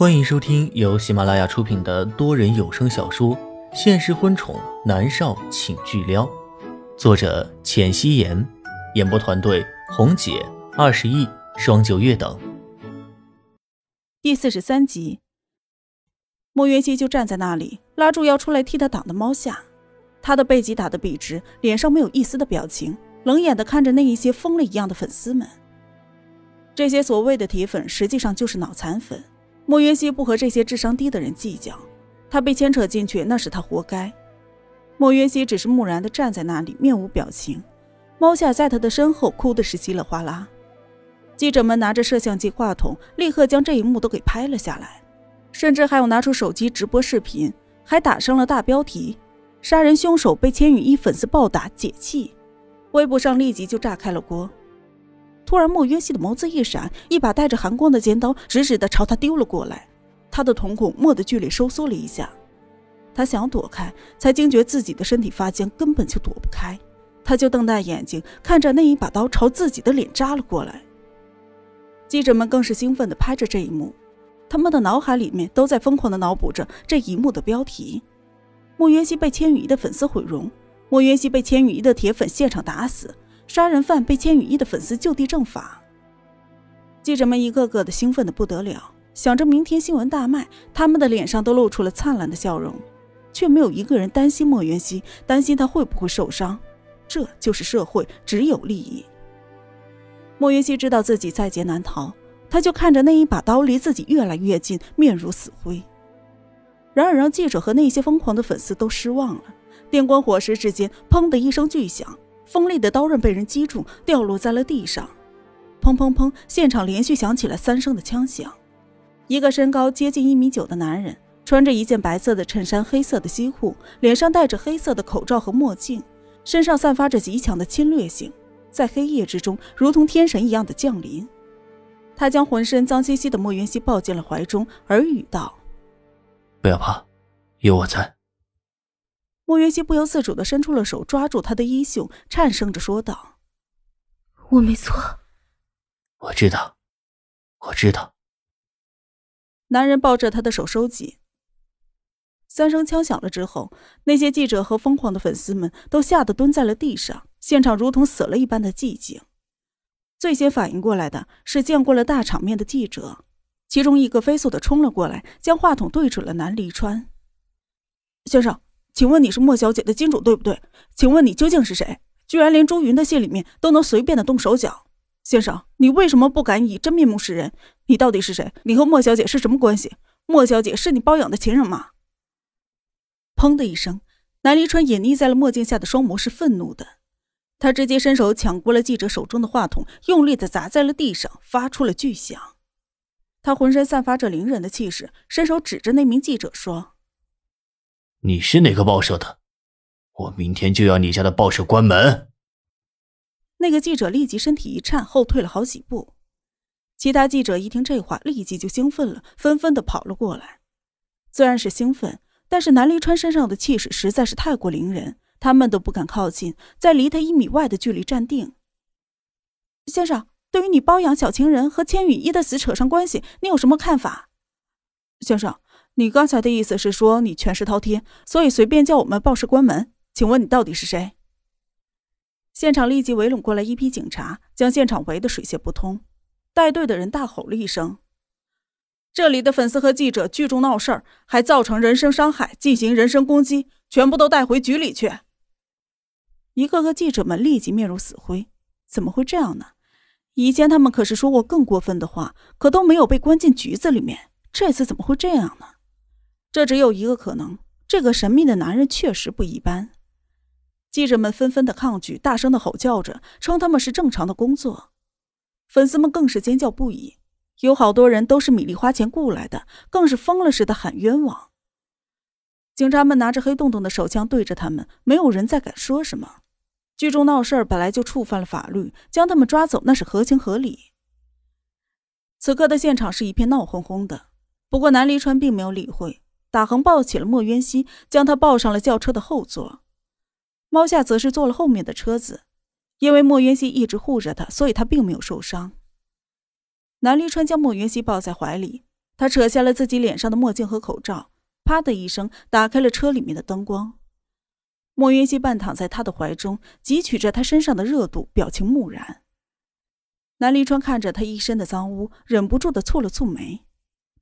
欢迎收听由喜马拉雅出品的多人有声小说《现实婚宠男少请巨撩》，作者：浅汐颜，演播团队：红姐、二十亿、双九月等。第四十三集，莫元熙就站在那里，拉住要出来替他挡的猫下，他的背脊打得笔直，脸上没有一丝的表情，冷眼的看着那一些疯了一样的粉丝们。这些所谓的铁粉，实际上就是脑残粉。莫云熙不和这些智商低的人计较，他被牵扯进去，那是他活该。莫云熙只是木然的站在那里，面无表情。猫夏在他的身后哭的是稀里哗啦。记者们拿着摄像机、话筒，立刻将这一幕都给拍了下来，甚至还有拿出手机直播视频，还打上了大标题：“杀人凶手被千羽衣粉丝暴打解气”。微博上立即就炸开了锅。突然，莫渊熙的眸子一闪，一把带着寒光的尖刀直直的朝他丢了过来。他的瞳孔蓦地剧烈收缩了一下，他想躲开，才惊觉自己的身体发僵，根本就躲不开。他就瞪大眼睛看着那一把刀朝自己的脸扎了过来。记者们更是兴奋地拍着这一幕，他们的脑海里面都在疯狂地脑补着这一幕的标题：莫渊熙被千羽衣的粉丝毁容，莫渊熙被千羽衣的铁粉现场打死。杀人犯被千羽衣的粉丝就地正法，记者们一个个的兴奋的不得了，想着明天新闻大卖，他们的脸上都露出了灿烂的笑容，却没有一个人担心莫元熙，担心他会不会受伤。这就是社会，只有利益。莫元熙知道自己在劫难逃，他就看着那一把刀离自己越来越近，面如死灰。然而，让记者和那些疯狂的粉丝都失望了。电光火石之间，砰的一声巨响。锋利的刀刃被人击中，掉落在了地上。砰砰砰！现场连续响起了三声的枪响。一个身高接近一米九的男人，穿着一件白色的衬衫、黑色的西裤，脸上戴着黑色的口罩和墨镜，身上散发着极强的侵略性，在黑夜之中如同天神一样的降临。他将浑身脏兮兮的莫云熙抱进了怀中，耳语道：“不要怕，有我在。”莫云熙不由自主的伸出了手，抓住他的衣袖，颤声着说道：“我没错，我知道，我知道。”男人抱着他的手收紧。三声枪响了之后，那些记者和疯狂的粉丝们都吓得蹲在了地上，现场如同死了一般的寂静。最先反应过来的是见过了大场面的记者，其中一个飞速的冲了过来，将话筒对准了南离川先生。请问你是莫小姐的金主对不对？请问你究竟是谁？居然连朱云的信里面都能随便的动手脚，先生，你为什么不敢以真面目示人？你到底是谁？你和莫小姐是什么关系？莫小姐是你包养的情人吗？砰的一声，南离川隐匿在了墨镜下的双眸是愤怒的，他直接伸手抢过了记者手中的话筒，用力的砸在了地上，发出了巨响。他浑身散发着凌人的气势，伸手指着那名记者说。你是哪个报社的？我明天就要你家的报社关门。那个记者立即身体一颤，后退了好几步。其他记者一听这话，立即就兴奋了，纷纷的跑了过来。虽然是兴奋，但是南离川身上的气势实在是太过凌人，他们都不敢靠近，在离他一米外的距离站定。先生，对于你包养小情人和千羽衣的死扯上关系，你有什么看法？先生。你刚才的意思是说你权势滔天，所以随便叫我们报社关门？请问你到底是谁？现场立即围拢过来一批警察，将现场围得水泄不通。带队的人大吼了一声：“这里的粉丝和记者聚众闹事儿，还造成人身伤害，进行人身攻击，全部都带回局里去！”一个个记者们立即面如死灰。怎么会这样呢？以前他们可是说过更过分的话，可都没有被关进局子里面。这次怎么会这样呢？这只有一个可能，这个神秘的男人确实不一般。记者们纷纷的抗拒，大声的吼叫着，称他们是正常的工作。粉丝们更是尖叫不已，有好多人都是米粒花钱雇来的，更是疯了似的喊冤枉。警察们拿着黑洞洞的手枪对着他们，没有人再敢说什么。聚众闹事儿本来就触犯了法律，将他们抓走那是合情合理。此刻的现场是一片闹哄哄的，不过南离川并没有理会。打横抱起了莫渊熙，将他抱上了轿车的后座。猫夏则是坐了后面的车子，因为莫渊熙一直护着他，所以他并没有受伤。南离川将莫渊熙抱在怀里，他扯下了自己脸上的墨镜和口罩，啪的一声打开了车里面的灯光。莫渊熙半躺在他的怀中，汲取着他身上的热度，表情木然。南离川看着他一身的脏污，忍不住的蹙了蹙眉。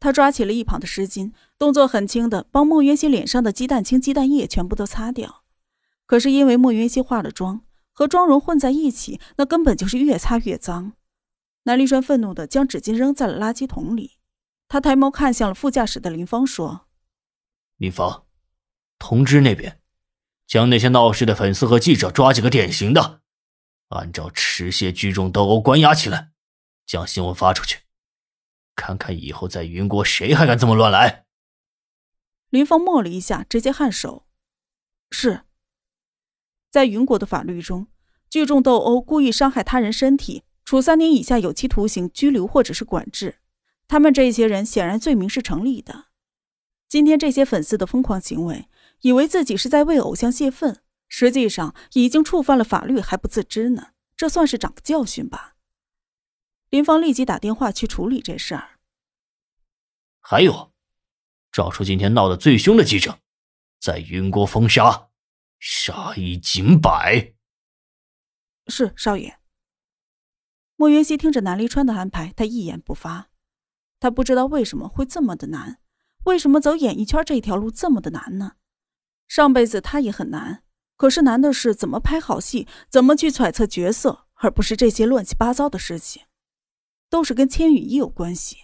他抓起了一旁的湿巾，动作很轻的帮莫云熙脸上的鸡蛋清、鸡蛋液全部都擦掉。可是因为莫云熙化了妆，和妆容混在一起，那根本就是越擦越脏。南立川愤怒的将纸巾扔在了垃圾桶里。他抬眸看向了副驾驶的林芳，说：“林芳，通知那边，将那些闹事的粉丝和记者抓几个典型的，按照持械聚众斗殴关押起来，将新闻发出去，看看以后在云国谁还敢这么乱来。”林峰默了一下，直接颔首：“是。”在云国的法律中，聚众斗殴、故意伤害他人身体，处三年以下有期徒刑、拘留或者是管制。他们这些人显然罪名是成立的。今天这些粉丝的疯狂行为，以为自己是在为偶像泄愤，实际上已经触犯了法律还不自知呢。这算是长个教训吧。林芳立即打电话去处理这事儿。还有，找出今天闹得最凶的记者，在云国封杀，杀一儆百。是少爷。莫云熙听着南离川的安排，他一言不发。他不知道为什么会这么的难，为什么走演艺圈这条路这么的难呢？上辈子他也很难，可是难的是怎么拍好戏，怎么去揣测角色，而不是这些乱七八糟的事情，都是跟千羽衣有关系。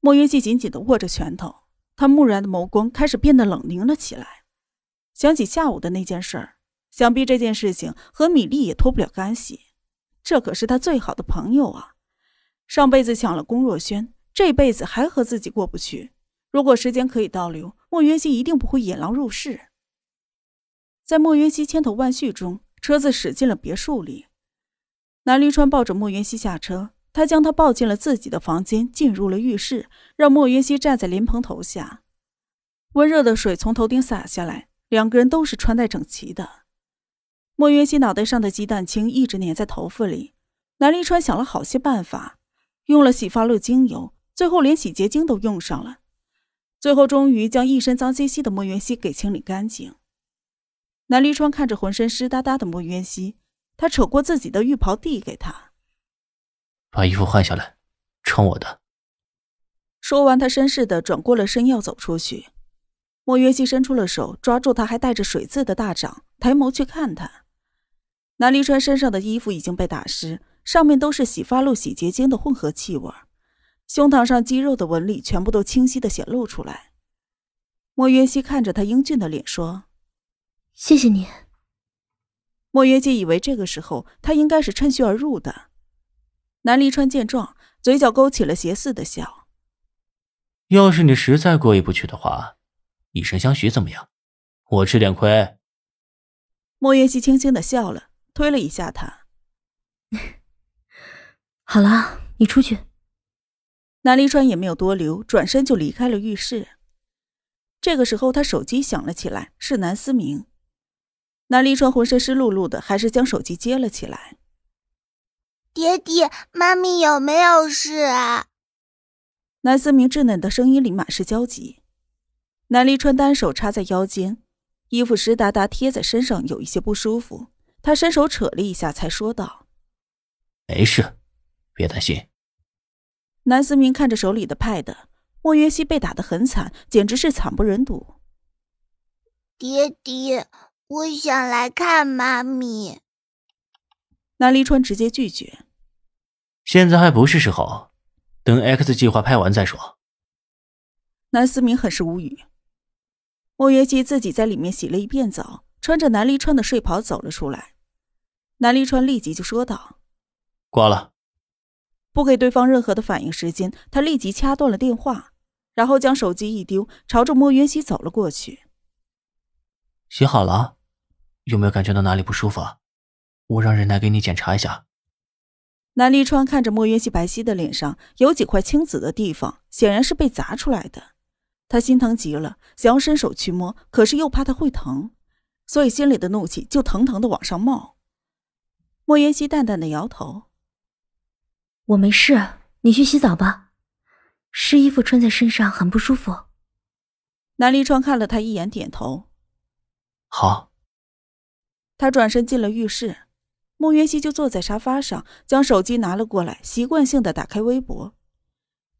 莫云熙紧紧的握着拳头，他木然的眸光开始变得冷凝了起来。想起下午的那件事儿，想必这件事情和米粒也脱不了干系。这可是他最好的朋友啊！上辈子抢了龚若轩。这辈子还和自己过不去。如果时间可以倒流，莫云熙一定不会引狼入室。在莫云熙千头万绪中，车子驶进了别墅里。南离川抱着莫云熙下车，他将她抱进了自己的房间，进入了浴室，让莫云熙站在莲蓬头下。温热的水从头顶洒下来，两个人都是穿戴整齐的。莫云熙脑袋上的鸡蛋清一直粘在头发里，南离川想了好些办法，用了洗发露、精油。最后连洗洁精都用上了，最后终于将一身脏兮兮的莫云熙给清理干净。南离川看着浑身湿哒哒的莫云熙，他扯过自己的浴袍递给他，把衣服换下来，穿我的。说完，他绅士的转过了身要走出去。莫约西伸出了手，抓住他还带着水渍的大掌，抬眸去看他。南离川身上的衣服已经被打湿，上面都是洗发露、洗洁精的混合气味。胸膛上肌肉的纹理全部都清晰的显露出来。莫约西看着他英俊的脸说：“谢谢你。”莫约西以为这个时候他应该是趁虚而入的。南离川见状，嘴角勾起了邪似的笑：“要是你实在过意不去的话，以身相许怎么样？我吃点亏。”莫云熙轻轻的笑了，推了一下他：“ 好了，你出去。”南离川也没有多留，转身就离开了浴室。这个时候，他手机响了起来，是南思明。南离川浑身湿漉漉的，还是将手机接了起来。爹爹，妈咪有没有事啊？南思明稚嫩的声音里满是焦急。南离川单手插在腰间，衣服湿哒哒贴在身上，有一些不舒服。他伸手扯了一下，才说道：“没事，别担心。”南思明看着手里的 pad，莫约西被打得很惨，简直是惨不忍睹。爹爹，我想来看妈咪。南离川直接拒绝。现在还不是时候，等 X 计划拍完再说。南思明很是无语。莫约西自己在里面洗了一遍澡，穿着南离川的睡袍走了出来。南离川立即就说道：“挂了。”不给对方任何的反应时间，他立即掐断了电话，然后将手机一丢，朝着莫云熙走了过去。洗好了，有没有感觉到哪里不舒服？我让人来给你检查一下。南离川看着莫云熙白皙的脸上有几块青紫的地方，显然是被砸出来的。他心疼极了，想要伸手去摸，可是又怕他会疼，所以心里的怒气就腾腾的往上冒。莫云熙淡淡的摇头。我没事，你去洗澡吧。湿衣服穿在身上很不舒服。南离川看了他一眼，点头。好。他转身进了浴室，莫云熙就坐在沙发上，将手机拿了过来，习惯性的打开微博。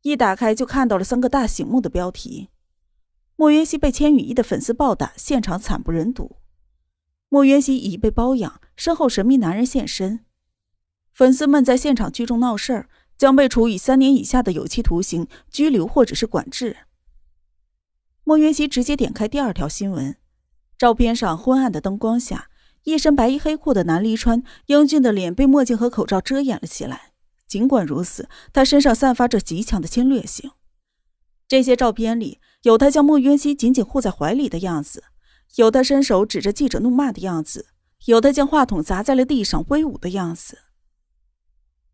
一打开就看到了三个大醒目的标题：莫云熙被千羽衣的粉丝暴打，现场惨不忍睹；莫云熙已被包养，身后神秘男人现身；粉丝们在现场聚众闹事儿，将被处以三年以下的有期徒刑、拘留或者是管制。莫云熙直接点开第二条新闻，照片上昏暗的灯光下，一身白衣黑裤的南离川英俊的脸被墨镜和口罩遮掩了起来。尽管如此，他身上散发着极强的侵略性。这些照片里有他将莫渊熙紧紧护在怀里的样子，有他伸手指着记者怒骂的样子，有他将话筒砸在了地上威武的样子。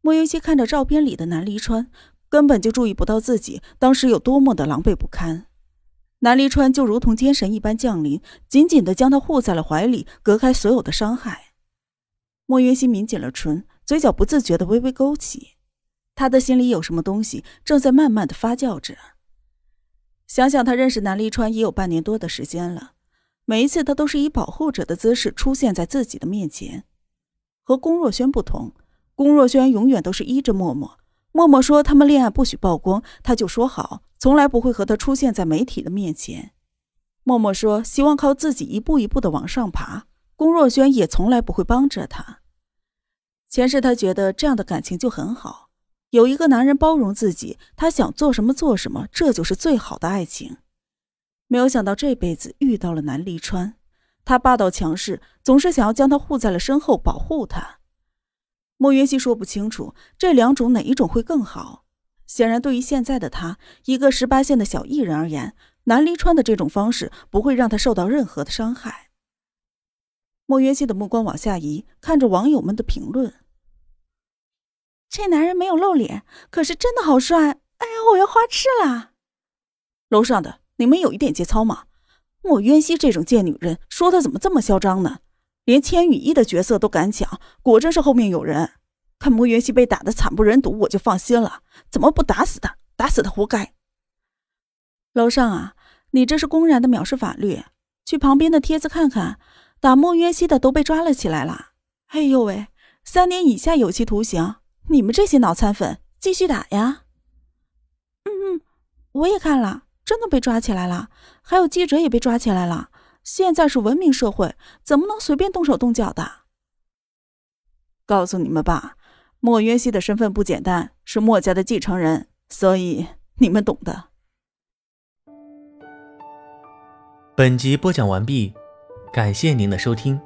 莫渊熙看着照片里的南离川，根本就注意不到自己当时有多么的狼狈不堪。南离川就如同天神一般降临，紧紧的将他护在了怀里，隔开所有的伤害。莫云熙抿紧了唇。嘴角不自觉的微微勾起，他的心里有什么东西正在慢慢的发酵着。想想他认识南离川也有半年多的时间了，每一次他都是以保护者的姿势出现在自己的面前。和龚若轩不同，龚若轩永远都是依着默默。默默说他们恋爱不许曝光，他就说好，从来不会和他出现在媒体的面前。默默说希望靠自己一步一步的往上爬，龚若轩也从来不会帮着他。前世他觉得这样的感情就很好，有一个男人包容自己，他想做什么做什么，这就是最好的爱情。没有想到这辈子遇到了南离川，他霸道强势，总是想要将他护在了身后保护他。莫云熙说不清楚这两种哪一种会更好。显然，对于现在的他，一个十八线的小艺人而言，南离川的这种方式不会让他受到任何的伤害。莫渊熙的目光往下移，看着网友们的评论。这男人没有露脸，可是真的好帅！哎呀，我要花痴了！楼上的，你们有一点节操吗？莫渊熙这种贱女人，说的怎么这么嚣张呢？连千羽衣的角色都敢抢，果真是后面有人。看莫渊熙被打的惨不忍睹，我就放心了。怎么不打死他？打死他活该！楼上啊，你这是公然的藐视法律！去旁边的帖子看看，打莫渊熙的都被抓了起来了。哎呦喂，三年以下有期徒刑！你们这些脑残粉，继续打呀！嗯嗯，我也看了，真的被抓起来了，还有记者也被抓起来了。现在是文明社会，怎么能随便动手动脚的？告诉你们吧，莫渊熙的身份不简单，是墨家的继承人，所以你们懂的。本集播讲完毕，感谢您的收听。